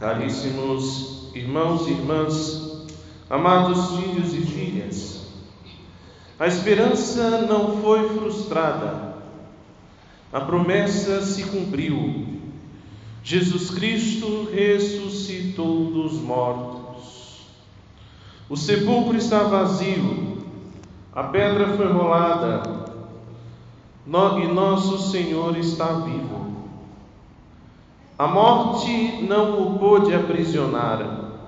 Caríssimos irmãos e irmãs, amados filhos e filhas, a esperança não foi frustrada, a promessa se cumpriu. Jesus Cristo ressuscitou dos mortos. O sepulcro está vazio, a pedra foi rolada e nosso Senhor está vivo. A morte não o pôde aprisionar,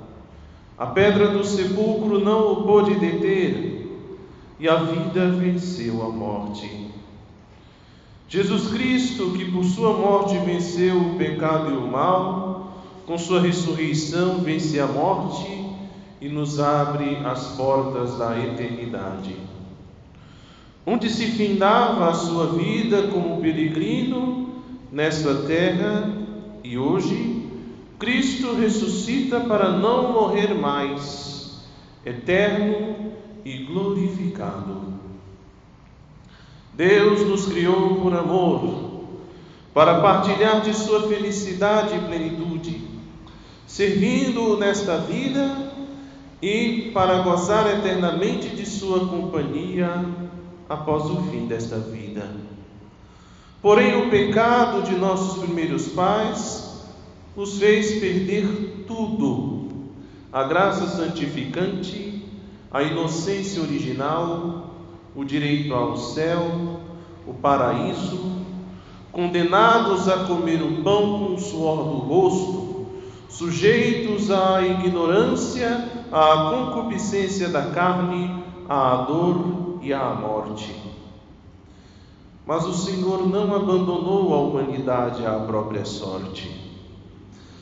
a pedra do sepulcro não o pôde deter, e a vida venceu a morte. Jesus Cristo, que por sua morte venceu o pecado e o mal, com sua ressurreição vence a morte e nos abre as portas da eternidade. Onde se findava a sua vida como peregrino nesta terra, e hoje, Cristo ressuscita para não morrer mais, eterno e glorificado. Deus nos criou por amor, para partilhar de Sua felicidade e plenitude, servindo-o nesta vida e para gozar eternamente de Sua companhia após o fim desta vida. Porém, o pecado de nossos primeiros pais os fez perder tudo: a graça santificante, a inocência original, o direito ao céu, o paraíso, condenados a comer o pão com o suor do rosto, sujeitos à ignorância, à concupiscência da carne, à dor e à morte. Mas o Senhor não abandonou a humanidade à própria sorte.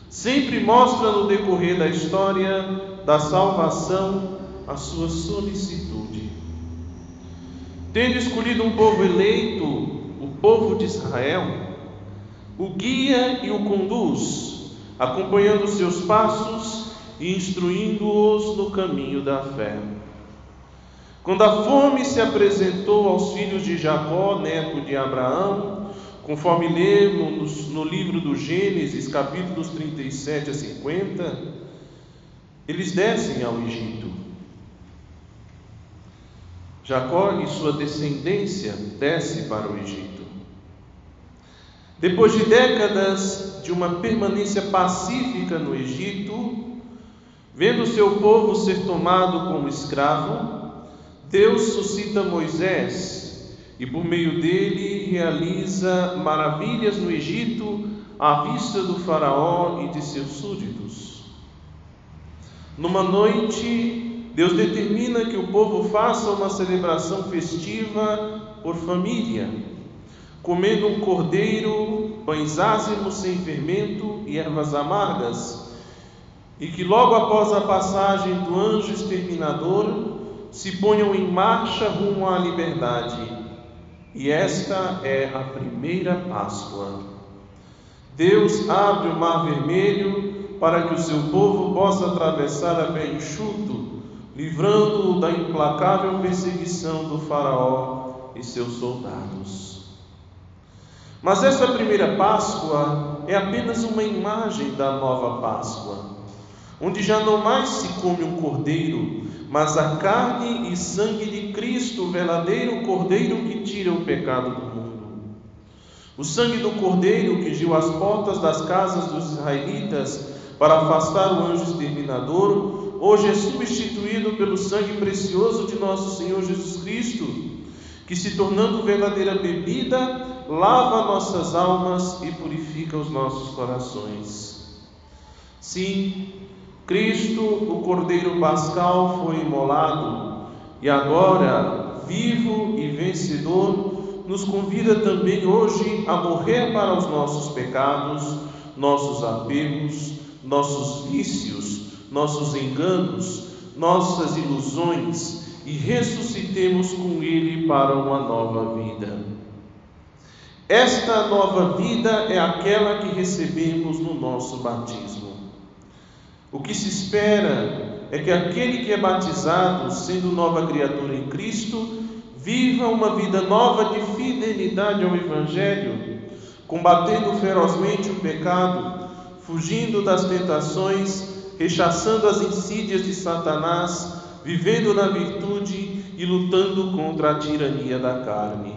Sempre mostra no decorrer da história da salvação a sua solicitude. Tendo escolhido um povo eleito, o povo de Israel, o guia e o conduz, acompanhando seus passos e instruindo-os no caminho da fé. Quando a fome se apresentou aos filhos de Jacó, neto de Abraão, conforme lemos no livro do Gênesis, capítulos 37 a 50, eles descem ao Egito. Jacó e sua descendência desce para o Egito. Depois de décadas de uma permanência pacífica no Egito, vendo seu povo ser tomado como escravo, Deus suscita Moisés e por meio dele realiza maravilhas no Egito à vista do Faraó e de seus súditos. Numa noite, Deus determina que o povo faça uma celebração festiva por família, comendo um cordeiro, pães ázimos sem fermento e ervas amargas, e que logo após a passagem do anjo exterminador, se ponham em marcha rumo à liberdade. E esta é a primeira Páscoa. Deus abre o mar vermelho para que o seu povo possa atravessar a pé enxuto, livrando-o da implacável perseguição do Faraó e seus soldados. Mas essa primeira Páscoa é apenas uma imagem da nova Páscoa, onde já não mais se come um cordeiro, mas a carne e sangue de Cristo, o verdadeiro Cordeiro que tira o pecado do mundo. O sangue do Cordeiro que giu às portas das casas dos israelitas para afastar o anjo exterminador, hoje é substituído pelo sangue precioso de nosso Senhor Jesus Cristo, que se tornando verdadeira bebida, lava nossas almas e purifica os nossos corações. Sim, Cristo, o Cordeiro Pascal, foi imolado e agora, vivo e vencedor, nos convida também hoje a morrer para os nossos pecados, nossos apegos, nossos vícios, nossos enganos, nossas ilusões e ressuscitemos com Ele para uma nova vida. Esta nova vida é aquela que recebemos no nosso batismo. O que se espera é que aquele que é batizado, sendo nova criatura em Cristo, viva uma vida nova de fidelidade ao Evangelho, combatendo ferozmente o pecado, fugindo das tentações, rechaçando as insídias de Satanás, vivendo na virtude e lutando contra a tirania da carne.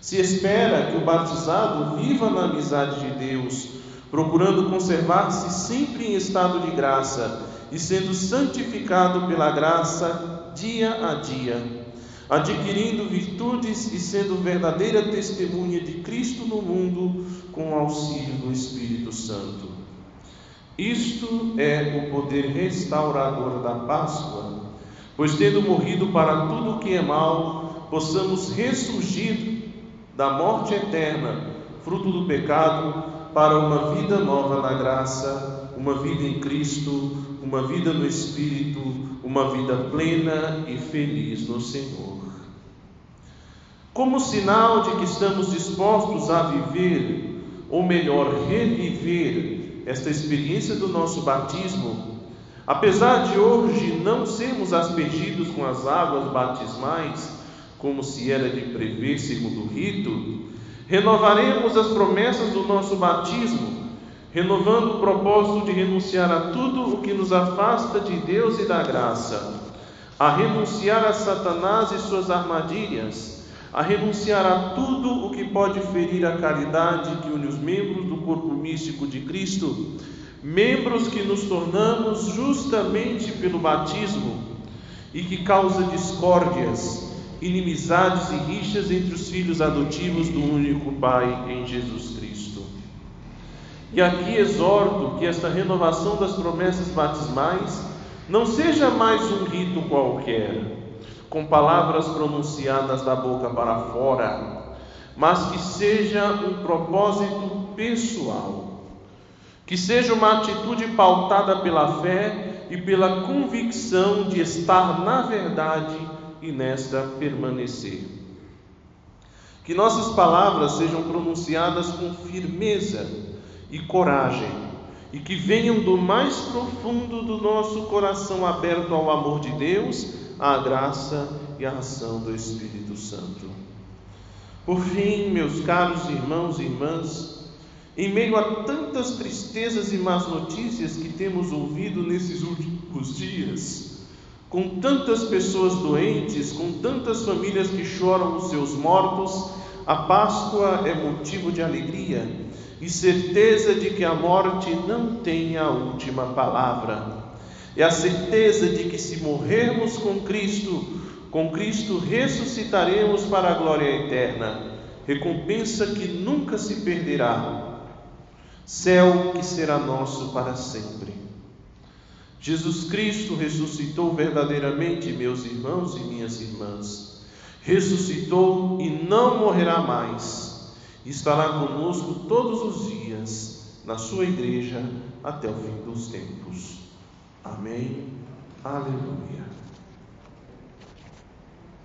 Se espera que o batizado viva na amizade de Deus, procurando conservar-se sempre em estado de graça e sendo santificado pela graça dia a dia, adquirindo virtudes e sendo verdadeira testemunha de Cristo no mundo com o auxílio do Espírito Santo. Isto é o poder restaurador da Páscoa, pois tendo morrido para tudo o que é mal, possamos ressurgir da morte eterna, fruto do pecado, para uma vida nova na graça, uma vida em Cristo, uma vida no Espírito, uma vida plena e feliz no Senhor. Como sinal de que estamos dispostos a viver, ou melhor, reviver, esta experiência do nosso batismo, apesar de hoje não sermos aspergidos com as águas batismais, como se era de prever segundo o rito, renovaremos as promessas do nosso batismo, renovando o propósito de renunciar a tudo o que nos afasta de Deus e da graça, a renunciar a Satanás e suas armadilhas, a renunciar a tudo o que pode ferir a caridade que une os membros do corpo místico de Cristo, membros que nos tornamos justamente pelo batismo e que causa discórdias, inimizades e rixas entre os filhos adotivos do único Pai em Jesus Cristo. E aqui exorto que esta renovação das promessas batismais não seja mais um rito qualquer, com palavras pronunciadas da boca para fora, mas que seja um propósito pessoal, que seja uma atitude pautada pela fé e pela convicção de estar na verdade e nesta permanecer. Que nossas palavras sejam pronunciadas com firmeza e coragem e que venham do mais profundo do nosso coração aberto ao amor de Deus, à graça e à ação do Espírito Santo. Por fim, meus caros irmãos e irmãs, em meio a tantas tristezas e más notícias que temos ouvido nesses últimos dias, com tantas pessoas doentes, com tantas famílias que choram os seus mortos, a Páscoa é motivo de alegria e certeza de que a morte não tem a última palavra. É a certeza de que se morrermos com Cristo, com Cristo ressuscitaremos para a glória eterna, recompensa que nunca se perderá, céu que será nosso para sempre. Jesus Cristo ressuscitou verdadeiramente, meus irmãos e minhas irmãs. Ressuscitou e não morrerá mais. Estará conosco todos os dias na sua igreja até o fim dos tempos. Amém. Aleluia.